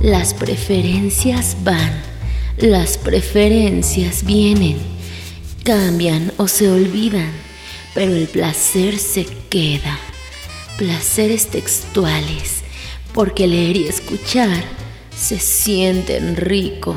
Las preferencias van, las preferencias vienen, cambian o se olvidan, pero el placer se queda. Placeres textuales, porque leer y escuchar se sienten rico.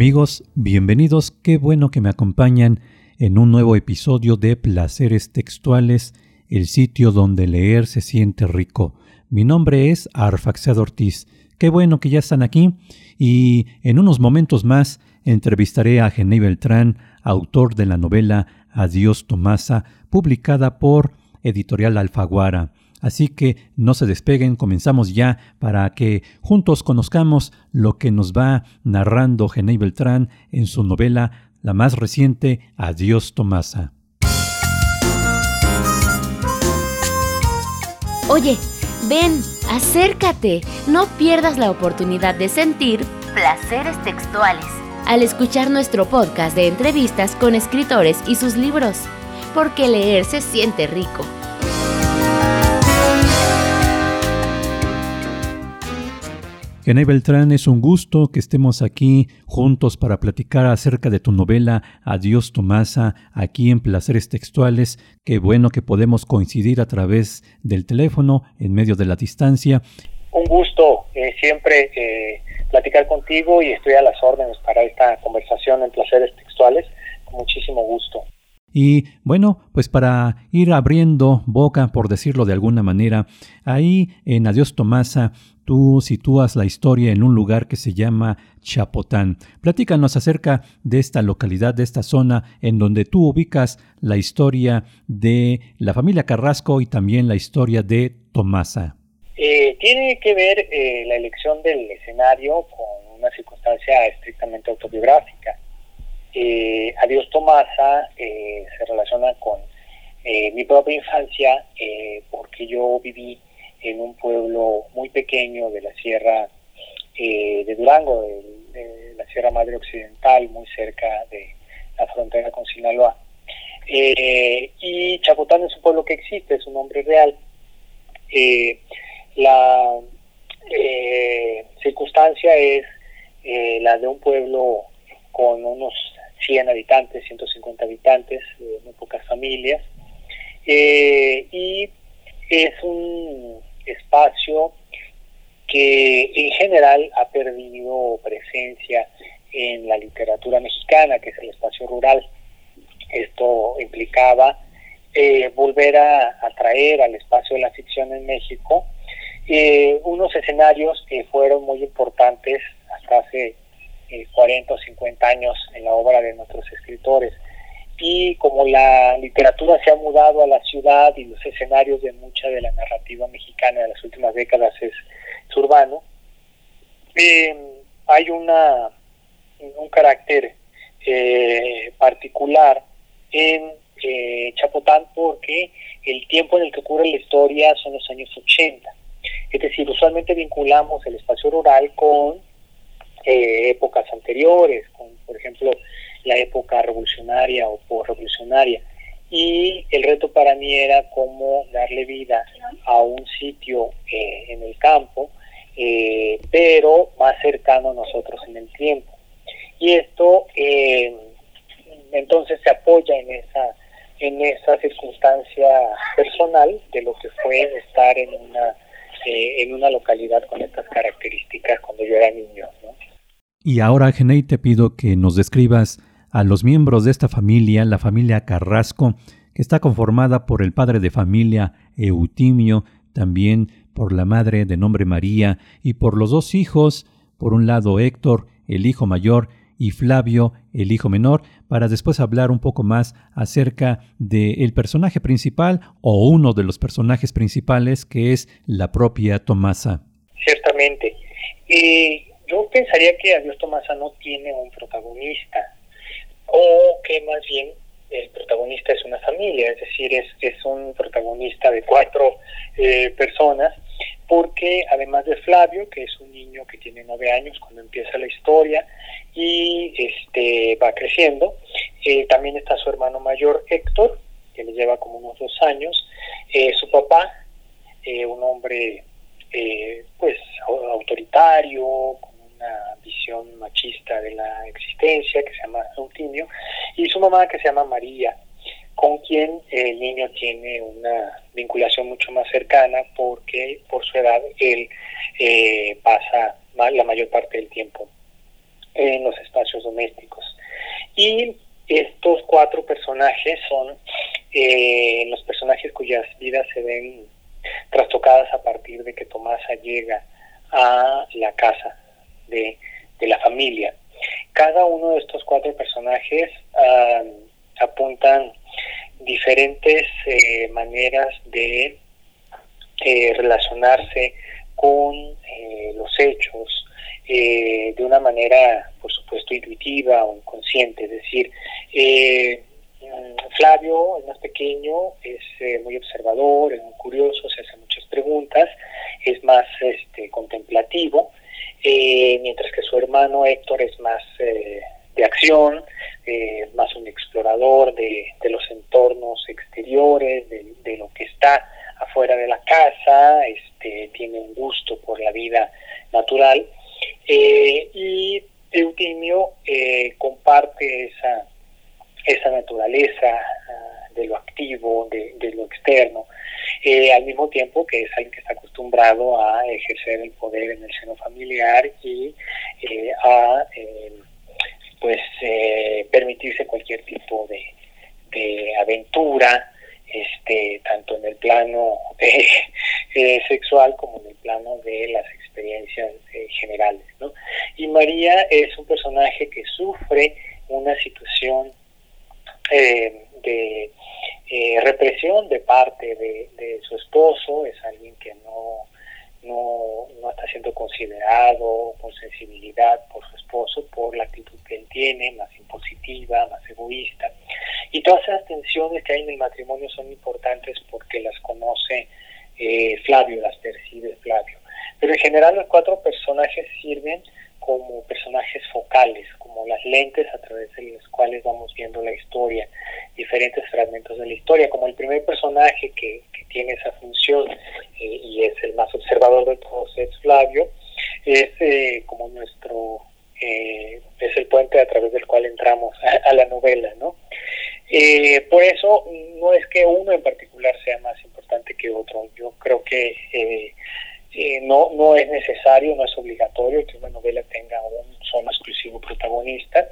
Amigos, bienvenidos, qué bueno que me acompañan en un nuevo episodio de Placeres Textuales, el sitio donde leer se siente rico. Mi nombre es Arfaxad Ortiz. Qué bueno que ya están aquí y en unos momentos más entrevistaré a Gené Beltrán, autor de la novela Adiós Tomasa, publicada por Editorial Alfaguara. Así que no se despeguen, comenzamos ya para que juntos conozcamos lo que nos va narrando Gené Beltrán en su novela la más reciente, Adiós Tomasa. Oye, ven, acércate, no pierdas la oportunidad de sentir placeres textuales al escuchar nuestro podcast de entrevistas con escritores y sus libros, porque leer se siente rico. Genay Beltrán, es un gusto que estemos aquí juntos para platicar acerca de tu novela Adiós Tomasa, aquí en Placeres Textuales. Qué bueno que podemos coincidir a través del teléfono en medio de la distancia. Un gusto eh, siempre eh, platicar contigo y estoy a las órdenes para esta conversación en Placeres Textuales. Con muchísimo gusto. Y bueno, pues para ir abriendo boca, por decirlo de alguna manera, ahí en Adiós Tomasa tú sitúas la historia en un lugar que se llama Chapotán. Platícanos acerca de esta localidad, de esta zona en donde tú ubicas la historia de la familia Carrasco y también la historia de Tomasa. Eh, tiene que ver eh, la elección del escenario con una circunstancia estrictamente autobiográfica. Eh, Adiós Tomasa se relaciona con mi propia infancia porque yo viví en un pueblo muy pequeño de la Sierra eh, de Durango, de, la Sierra Madre Occidental, muy cerca de la frontera con Sinaloa. Eh, y Chapotán es un pueblo que existe, es un nombre real. Eh, la circunstancia es la de un pueblo con unos 100 habitantes, 150 habitantes, muy pocas familias, y es un espacio que en general ha perdido presencia en la literatura mexicana, que es el espacio rural. Esto implicaba eh, volver a atraer al espacio de la ficción en México eh, unos escenarios que fueron muy importantes hasta hace 40 eh, o 50 años en la obra de nuestros escritores y como la literatura se ha mudado a la ciudad y los escenarios de mucha de la narrativa mexicana de las últimas décadas es, urbano, eh, hay una un carácter eh, particular en Chapotán porque el tiempo en el que ocurre la historia son los años 80. Es decir, usualmente vinculamos el espacio rural con épocas anteriores, con, por ejemplo, la época revolucionaria o por-revolucionaria. Y el reto para mí era cómo darle vida a un sitio eh, en el campo, eh, pero más cercano a nosotros en el tiempo. Y esto eh, entonces se apoya en esa en esa circunstancia personal de lo que fue estar en una en una localidad con estas características cuando yo era niño. Y ahora, Genei, te pido que nos describas a los miembros de esta familia, la familia Carrasco, que está conformada por el padre de familia Eutimio, también por la madre de nombre María y por los dos hijos, por un lado Héctor, el hijo mayor, y Flavio, el hijo menor, para después hablar un poco más acerca del personaje principal o uno de los personajes principales que es la propia Tomasa. Ciertamente. Eh, yo pensaría que Adiós Tomasa no tiene un protagonista o que más bien el protagonista es una familia, es decir, es, es un protagonista de cuatro eh, personas, porque además de Flavio, que es un niño que tiene nueve años cuando empieza la historia y este va creciendo, también está su hermano mayor Héctor, que le lleva como unos dos años, su papá, un hombre pues autoritario, una visión machista de la existencia, que se llama Eutimio, y su mamá que se llama María, con quien el niño tiene una vinculación mucho más cercana porque por su edad él eh, pasa la mayor parte del tiempo en los espacios domésticos. Y estos cuatro personajes son eh, los personajes cuyas vidas se ven trastocadas a partir de que Tomasa llega a la casa de, la familia. Cada uno de estos cuatro personajes ah, apuntan diferentes eh, maneras de eh, relacionarse con eh, los hechos de una manera, por supuesto, intuitiva o inconsciente. Es decir, mm, Flavio, el más pequeño, es muy observador, es muy curioso, se hace muchas preguntas, es más este, contemplativo, mientras que su hermano Héctor es más de acción, eh, más un explorador de, los entornos exteriores, de, lo que está afuera de la casa, este, tiene un gusto por la vida natural. Eh, y Eutimio eh, comparte esa, esa naturaleza ah, de lo activo, de, lo externo, al mismo tiempo que es alguien que está acostumbrado a ejercer el poder en el seno familiar y a pues eh, permitirse cualquier tipo de, aventura, este, tanto en el plano eh, sexual como en el plano de las experiencias eh, generales. ¿no? Y María es un personaje que sufre una situación de represión de parte de, su esposo, es alguien que no, no, no está siendo considerado con sensibilidad por su esposo, por la actitud que él tiene, más impositiva, más egoísta. Y todas esas tensiones que hay en el matrimonio son importantes porque las conoce eh, Flavio, las percibe Flavio. Pero en general los cuatro personajes sirven como personajes focales, como las lentes a través de las cuales vamos viendo la historia, diferentes fragmentos de la historia, como el primer personaje que, tiene esa función eh, y es el más observador de todos, es Flavio, es eh, como nuestro, eh, es el puente a través del cual entramos a, la novela, ¿no? por eso no es que uno en particular sea más importante que otro, yo creo que eh, no, no es necesario, no es obligatorio que una novela tenga un solo exclusivo protagonista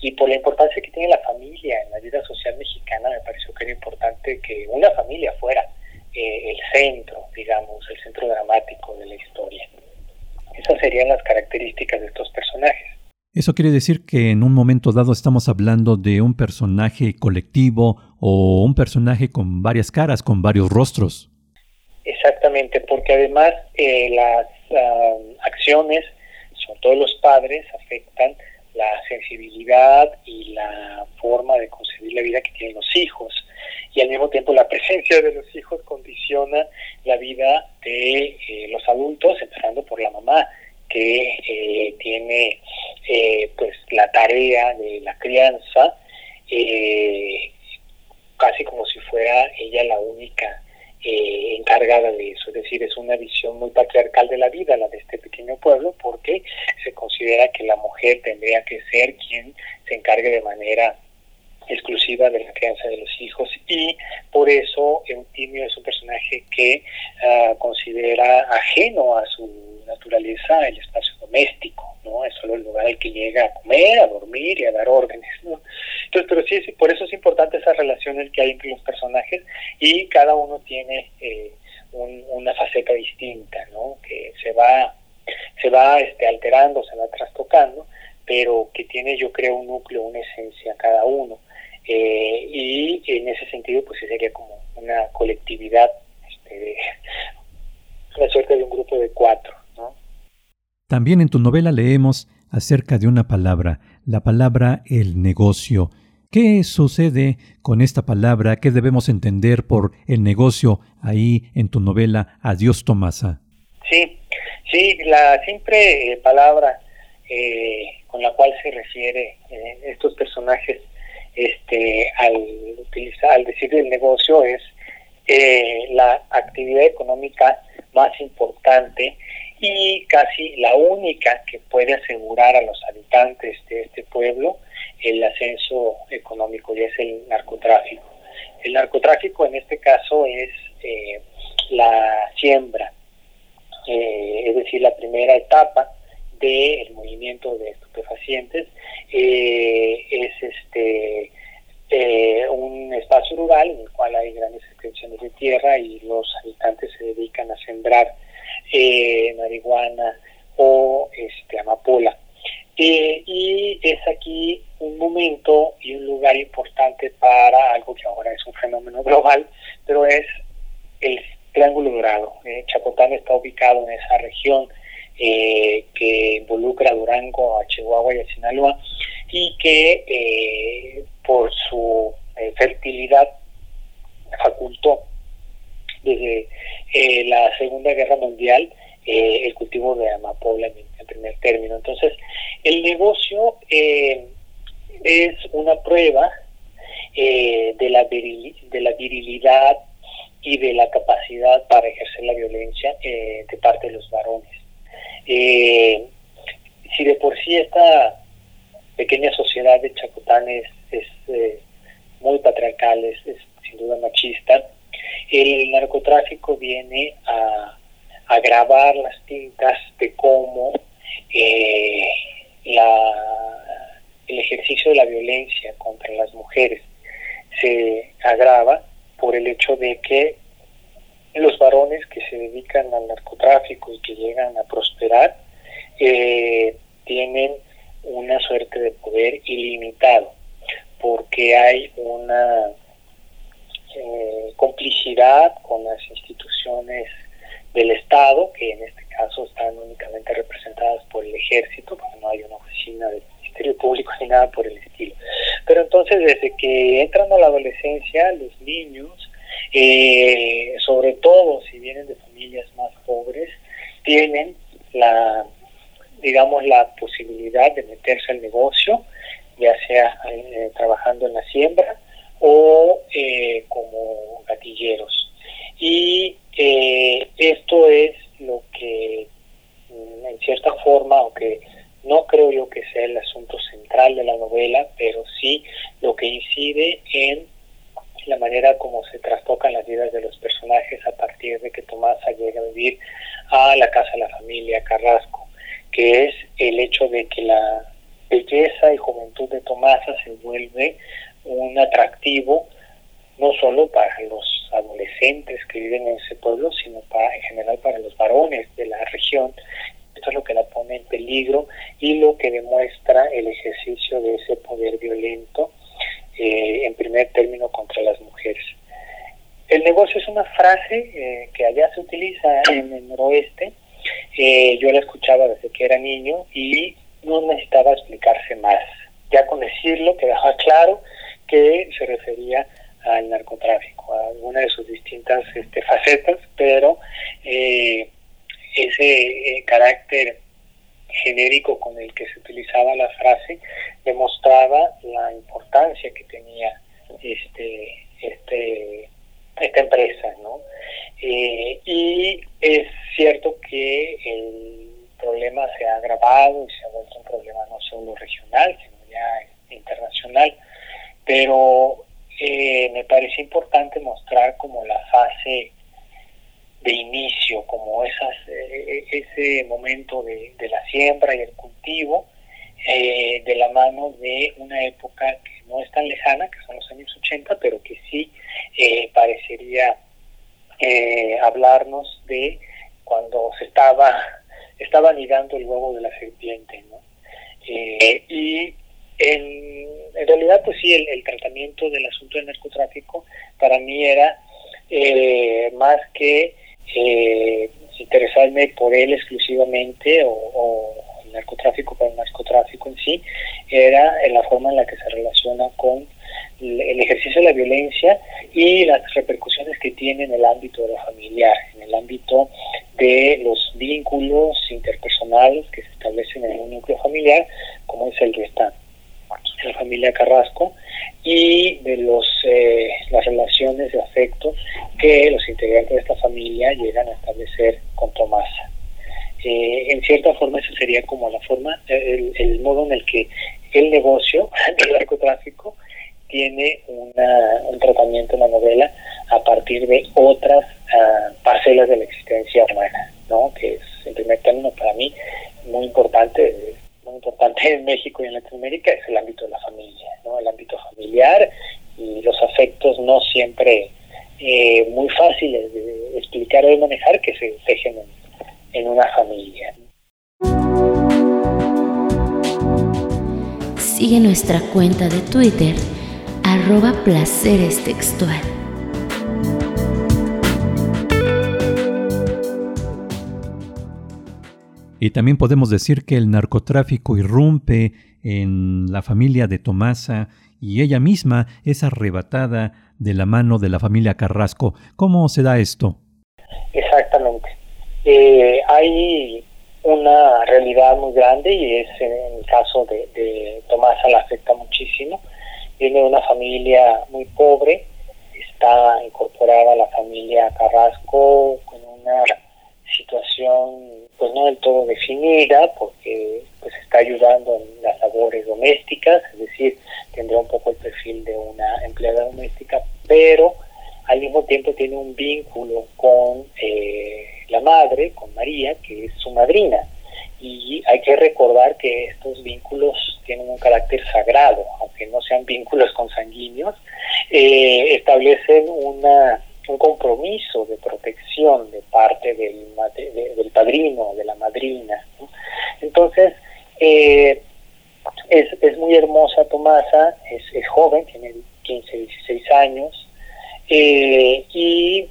y por la importancia que tiene la familia en la vida social mexicana me pareció que era importante que una familia fuera eh, el centro, digamos, el centro dramático de la historia. Esas serían las características de estos personajes. Eso quiere decir que en un momento dado estamos hablando de un personaje colectivo o un personaje con varias caras, con varios rostros. Porque además eh, las acciones, sobre todo los padres, afectan la sensibilidad y la forma de concebir la vida que tienen los hijos. Y al mismo tiempo la presencia de los hijos condiciona la vida de eh, los adultos, empezando por la mamá, que eh, tiene pues la tarea de la crianza, casi como si fuera ella la única eh, encargada de eso. Es decir, es una visión muy patriarcal de la vida, la de este pequeño pueblo, porque se considera que la mujer tendría que ser quien se encargue de manera exclusiva de la crianza de los hijos y por eso Eutimio es un personaje que ah, considera ajeno a su naturaleza el espacio doméstico, ¿no? Es solo el lugar al que llega a comer, a dormir y a dar órdenes, ¿no? Entonces, pero sí, por eso es importante esa relación que hay entre los personajes y cada uno tiene eh, una faceta distinta, ¿no? Que se va, se va este, alterando, se va trastocando, pero que tiene, yo creo, un núcleo, una esencia cada uno. Eh, y en ese sentido, pues sería como una colectividad, este, una suerte de un grupo de cuatro. ¿no? También en tu novela leemos acerca de una palabra, la palabra el negocio. ¿Qué sucede con esta palabra? ¿Qué debemos entender por el negocio ahí en tu novela Adiós Tomasa? Sí, sí, la simple eh, palabra eh, con la cual se refiere eh, estos personajes este, decir, el negocio es eh, la actividad económica más importante y casi la única que puede asegurar a los habitantes de este pueblo el ascenso económico y es el narcotráfico. El narcotráfico en este caso es eh, la siembra, eh, es decir, la primera etapa del movimiento de estupefacientes eh, es este un espacio rural en el cual hay grandes extensiones de tierra y los habitantes se dedican a sembrar marihuana o este amapola. y es aquí un momento y un lugar importante para algo que ahora es un fenómeno global, pero es el Triángulo Dorado. Eh, Chacotán está ubicado en esa región eh, que involucra a Durango, a Chihuahua y a Sinaloa, y que eh, por su fertilidad facultó desde la Segunda Guerra Mundial el cultivo de amapola en, primer término. Entonces, el negocio es una prueba de, la de la virilidad y de la capacidad para ejercer la violencia eh, de parte de los varones. Eh, si de por sí esta pequeña sociedad de Chacotán es, eh, muy patriarcal, es, sin duda machista, el narcotráfico viene a agravar las tintas de cómo la, el ejercicio de la violencia contra las mujeres se agrava por el hecho de que los varones que se dedican al narcotráfico y que llegan a prosperar eh, tienen una suerte de poder ilimitado, porque hay una eh, complicidad con las instituciones del Estado, que en este caso están únicamente representadas por el ejército, porque no hay una oficina del Ministerio Público ni nada por el estilo. Pero entonces desde que entran a la adolescencia, los niños, eh, sobre todo si vienen de familias más pobres, tienen la, digamos, la posibilidad de meterse al negocio, ya sea eh, trabajando en la siembra o eh, como gatilleros. Y esto es lo que, mm, en cierta forma, aunque no creo yo que sea el asunto central de la novela, pero sí lo que incide en la manera como se trastocan las vidas de los personajes a partir de que Tomasa llega a vivir a la casa de la familia Carrasco, que es el hecho de que la belleza y juventud de Tomasa se vuelve un atractivo no solo para los adolescentes que viven en ese pueblo, sino para, en general para los varones de la región esto es lo que la pone en peligro y lo que demuestra el ejercicio de ese poder violento, eh, en primer término, contra las mujeres. El negocio es una frase eh, que allá se utiliza en el noroeste. Eh, yo la escuchaba desde que era niño y no necesitaba explicarse más. Ya con decirlo quedaba claro que se refería al narcotráfico, a alguna de sus distintas este, facetas, pero eh, ese eh, carácter genérico con el que se utilizaba la frase demostraba la importancia que tenía este, este, esta empresa, ¿no? Eh, y es cierto que el problema se ha agravado y se ha vuelto un problema no solo regional, sino ya internacional, pero eh, me parece importante mostrar como la fase de inicio, como esas, eh, ese momento de, la siembra y el cultivo, de la mano de una época que no es tan lejana, que son los años 80, pero que sí eh, parecería hablarnos de cuando se estaba, estaba anidando el huevo de la serpiente. ¿no? y en, realidad, pues sí, el, tratamiento del asunto del narcotráfico para mí era más que eh, interesarme por él exclusivamente o, narcotráfico para el narcotráfico en sí, era en la forma en la que se relaciona con el ejercicio de la violencia y las repercusiones que tiene en el ámbito de lo familiar, en el ámbito de los vínculos interpersonales que se establecen en un núcleo familiar, como es el de esta la familia Carrasco, y de los eh, las relaciones de afecto que los integrantes de esta familia llegan a establecer con Tomasa. Eh, en cierta forma eso sería como la forma, el, modo en el que el negocio del narcotráfico tiene una, un tratamiento en la novela a partir de otras ah, parcelas de la nuestra cuenta de Twitter, arroba placeres textual. Y también podemos decir que el narcotráfico irrumpe en la familia de Tomasa y ella misma es arrebatada de la mano de la familia Carrasco. ¿Cómo se da esto? Exactamente. Eh, hay una realidad muy grande y es en el caso de, de Tomasa la afecta muchísimo. Viene de una familia muy pobre, está incorporada a la familia Carrasco con una situación pues no del todo definida porque pues está ayudando en las labores domésticas, es decir, tendrá un poco el perfil de una empleada doméstica, pero al mismo tiempo tiene un vínculo con eh, la madre, con María, que es su madrina. Y hay que recordar que estos vínculos tienen un carácter sagrado, aunque no sean vínculos consanguíneos, eh, establecen una un compromiso de protección de parte del, del padrino, de la madrina. Entonces, eh, es, es, muy hermosa Tomasa, es, joven, tiene 15, 16 años, eh, y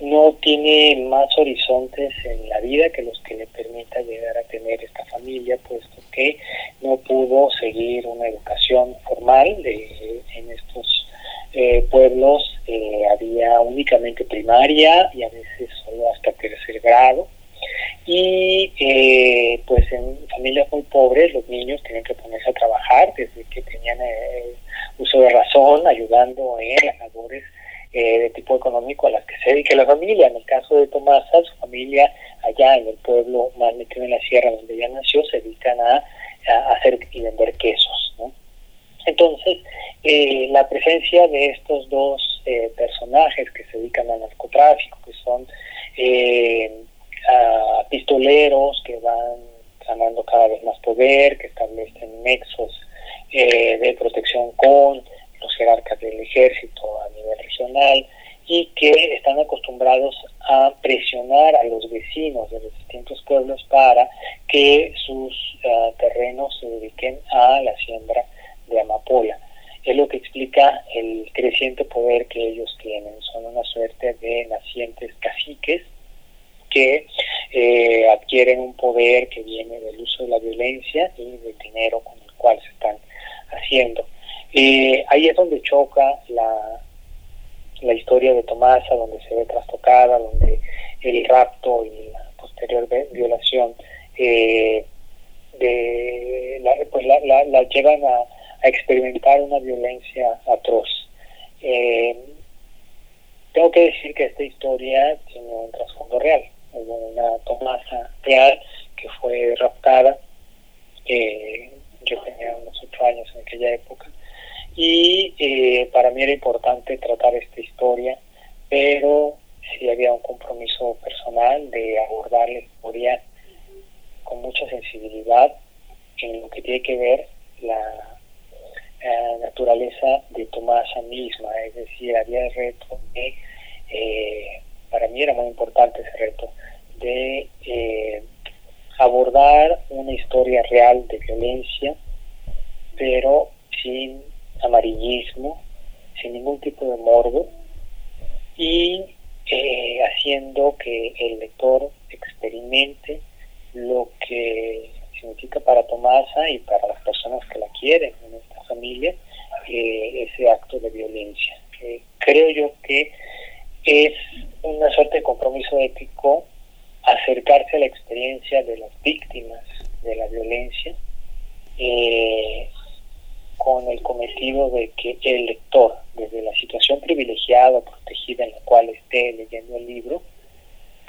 no tiene más horizontes en la vida que los que le permita llegar a tener esta familia, puesto que no pudo seguir una educación formal en estos eh, pueblos eh, había únicamente primaria y a veces solo hasta tercer grado. Y eh, pues en familias muy pobres los niños tenían que ponerse a trabajar desde que tenían eh, uso de razón, ayudando en las labores de tipo económico a las que se dedica la familia. En el caso de Tomasa, su familia allá en el pueblo más metido en la sierra donde ella nació, se dedican a, a hacer y vender quesos. Entonces, eh, la presencia de estos dos eh, personajes que se dedican al narcotráfico, que son eh, pistoleros que van ganando cada vez más poder, que establecen nexos de protección con los jerarcas del ejército a nivel regional y que están acostumbrados a presionar a los vecinos de los distintos pueblos para que sus terrenos se dediquen a la siembra de amapola. Es lo que explica el creciente poder que ellos tienen. Son una suerte de nacientes caciques que eh, adquieren un poder que viene del uso de la violencia y del dinero con el cual se están haciendo. Eh, ahí es donde choca la, la historia de Tomasa, donde se ve trastocada, donde el rapto y la posterior violación eh, de la, pues la, la llevan a, experimentar una violencia atroz. Eh, tengo que decir que esta historia tiene un trasfondo real. Hubo una Tomasa real que fue raptada, yo tenía unos ocho años en aquella época, y eh, para mí era importante tratar esta historia, pero sí había un compromiso personal de abordar la historia con mucha sensibilidad en lo que tiene que ver la naturaleza de Tomasa misma, es decir, había el reto de, eh, para mí era muy importante ese reto, de eh, abordar una historia real de violencia, pero sin amarillismo, sin ningún tipo de morbo, y eh, haciendo que el lector experimente lo significa para Tomasa y para las personas que la quieren en esta familia eh, ese acto de violencia. creo yo que es una suerte de compromiso ético acercarse a la experiencia de las víctimas de la violencia eh, con el cometido de que el lector, desde la situación privilegiada o protegida en la cual esté leyendo el libro,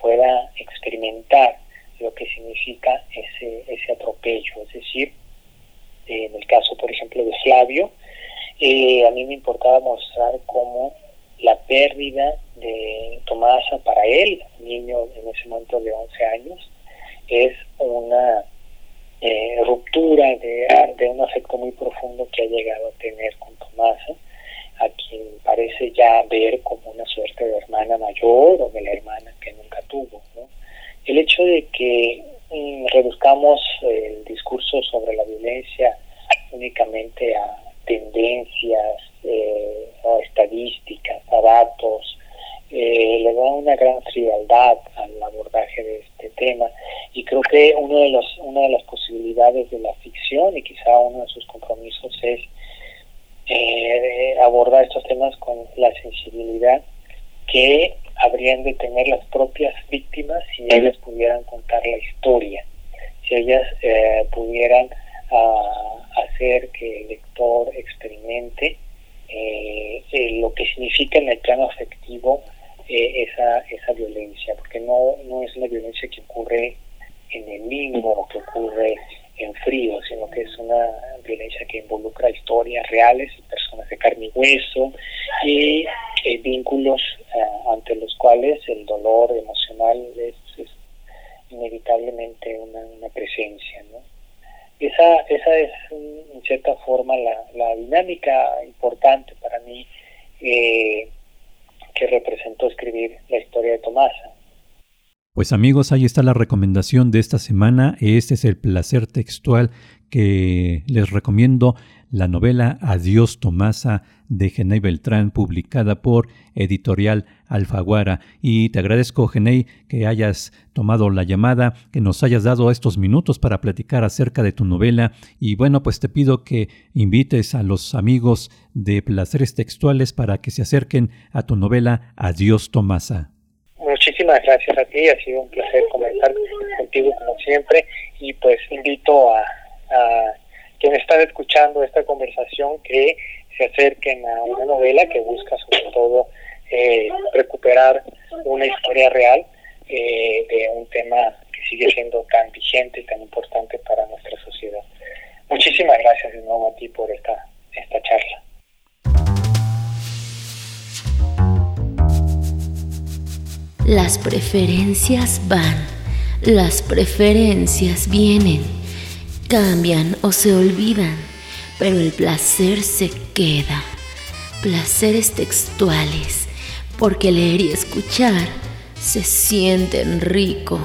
pueda experimentar lo que significa ese, ese atropello. Es decir, en el caso, por ejemplo, de Flavio, eh, a mí me importaba mostrar cómo la pérdida de Tomasa para él, niño en ese momento de 11 años, es una eh, ruptura de, de, un afecto muy profundo que ha llegado a tener con Tomasa, a quien parece ya ver como una suerte de hermana mayor o de la hermana que nunca tuvo. El hecho de que mm, reduzcamos el discurso sobre la violencia únicamente a tendencias, eh, a estadísticas, a datos, eh, le da una gran frialdad al abordaje de este tema y creo que uno de los, una de las posibilidades de la ficción y quizá uno de sus compromisos es eh, abordar estos temas con la sensibilidad que habrían de tener las propias si ellas pudieran contar la historia, si ellas eh, pudieran uh, hacer que el lector experimente eh, lo que significa en el plano afectivo eh, esa, esa violencia, porque no, no es una violencia que ocurre en el limbo o que ocurre en frío, sino que es una violencia que involucra historias reales y personas de carne y hueso y eh, vínculos ante los cuales el dolor emocional es, inevitablemente una, una presencia. ¿no? esa, esa es en cierta forma la, la dinámica importante para mí eh, que representó escribir la historia de Tomasa. Pues amigos, ahí está la recomendación de esta semana. Este es el placer textual que les recomiendo la novela Adiós Tomasa de Genei Beltrán, publicada por Editorial Alfaguara. Y te agradezco, Genei, que hayas tomado la llamada, que nos hayas dado estos minutos para platicar acerca de tu novela. Y bueno, pues te pido que invites a los amigos de Placeres Textuales para que se acerquen a tu novela Adiós Tomasa. Muchísimas gracias a ti, ha sido un placer comentar contigo como siempre y pues invito a quienes están escuchando esta conversación que se acerquen a una novela que busca sobre todo eh, recuperar una historia real eh, de un tema que sigue siendo tan vigente y tan importante para nuestra sociedad. Muchísimas gracias de nuevo a ti por esta, esta charla. Las preferencias van, las preferencias vienen cambian o se olvidan, pero el placer se queda. Placeres textuales, porque leer y escuchar se sienten rico.